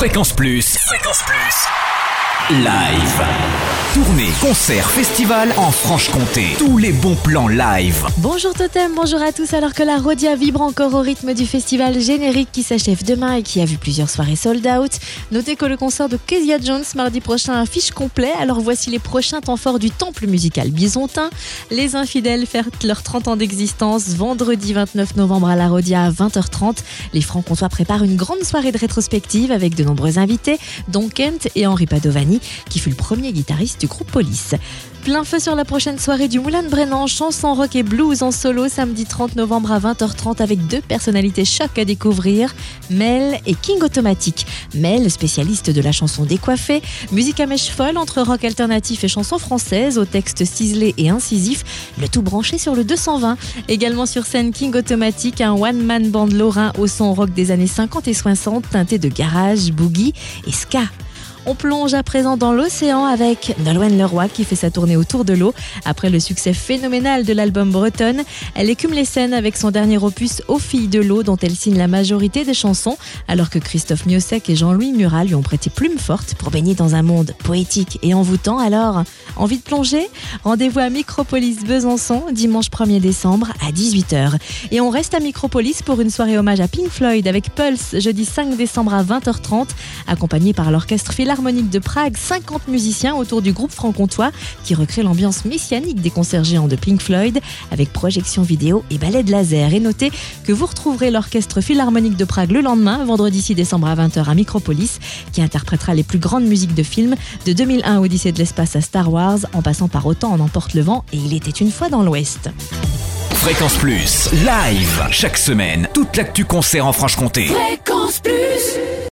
Fréquence Plus. Fréquence Plus. Live. Tournée, concert, festival en Franche-Comté. Tous les bons plans live. Bonjour Totem, bonjour à tous. Alors que la Rodia vibre encore au rythme du festival générique qui s'achève demain et qui a vu plusieurs soirées sold out, notez que le concert de Kezia Jones mardi prochain affiche complet. Alors voici les prochains temps forts du temple musical bisontin. Les infidèles fêtent leurs 30 ans d'existence vendredi 29 novembre à la Rodia à 20h30. Les Francs-Comtois préparent une grande soirée de rétrospective avec de nombreux invités, dont Kent et Henri Padovani, qui fut le premier guitariste du groupe Police. Plein feu sur la prochaine soirée du Moulin de Brennan, chanson rock et blues en solo samedi 30 novembre à 20h30 avec deux personnalités choc à découvrir, Mel et King Automatic. Mel, spécialiste de la chanson décoiffée, musique à mèche folle entre rock alternatif et chanson française au texte ciselé et incisif, le tout branché sur le 220. Également sur scène King Automatic, un one-man band lorrain au son rock des années 50 et 60 teinté de garage, boogie et ska. On plonge à présent dans l'océan avec Nolwenn Leroy qui fait sa tournée autour de l'eau. Après le succès phénoménal de l'album Bretonne, elle écume les scènes avec son dernier opus Aux filles de l'eau dont elle signe la majorité des chansons, alors que Christophe Miossec et Jean-Louis Murat lui ont prêté plume forte pour baigner dans un monde poétique et envoûtant. Alors, envie de plonger? Rendez-vous à Micropolis Besançon dimanche 1er décembre à 18h. Et on reste à Micropolis pour une soirée hommage à Pink Floyd avec Pulse jeudi 5 décembre à 20h30, accompagné par l'orchestre Philharmonique de Prague, 50 musiciens autour du groupe franc-comtois qui recrée l'ambiance messianique des concerts géants de Pink Floyd avec projection vidéo et ballet de laser. Et notez que vous retrouverez l'orchestre Philharmonique de Prague le lendemain, vendredi 6 décembre à 20h à Micropolis, qui interprétera les plus grandes musiques de films de 2001 Odyssée de l'espace à Star Wars, en passant par Autant en emporte le vent et Il était une fois dans l'Ouest. Fréquence Plus. Live. Chaque semaine, toute l'actu concert en Franche-Comté. Fréquence Plus